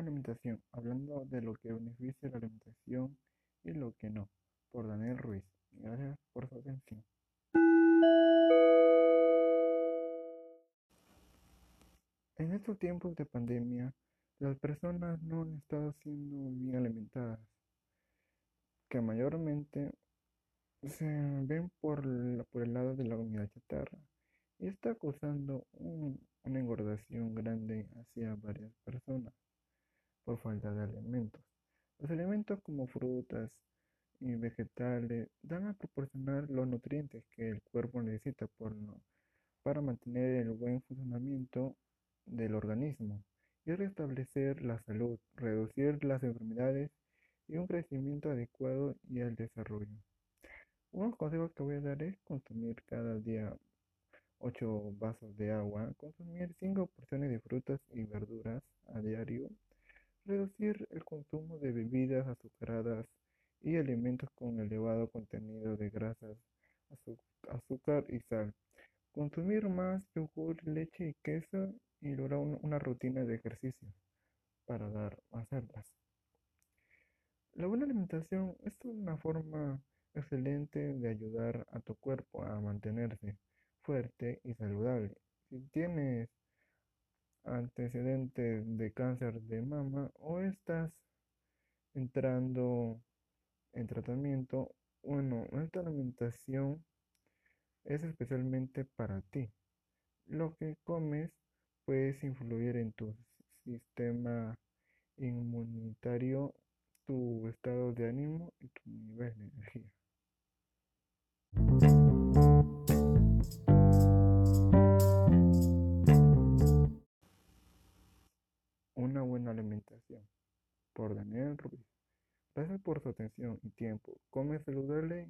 alimentación, hablando de lo que beneficia la alimentación y lo que no, por Daniel Ruiz. Gracias por su atención. En estos tiempos de pandemia, las personas no han estado siendo bien alimentadas, que mayormente se ven por, por el lado de la comida chatarra está causando una engordación grande hacia varias personas por falta de alimentos. Los alimentos como frutas y vegetales dan a proporcionar los nutrientes que el cuerpo necesita para mantener el buen funcionamiento del organismo y restablecer la salud, reducir las enfermedades y un crecimiento adecuado y el desarrollo. Unos consejos que voy a dar es consumir cada día 8 vasos de agua, consumir 5 porciones de frutas y verduras a diario, reducir el consumo de bebidas azucaradas y alimentos con elevado contenido de grasas, azúcar y sal. Consumir más yogur, leche y queso y lograr una rutina de ejercicio para dar hacerlas. La buena alimentación es una forma excelente de ayudar a tu cuerpo a mantenerse fuerte y saludable. Si tienes antecedentes de cáncer de mama o estás entrando en tratamiento, bueno, esta alimentación es especialmente para ti. Lo que comes puedes influir en tu sistema inmunitario, tu estado de Una buena alimentación. Por Daniel Ruiz. Gracias por su atención y tiempo. Come saludable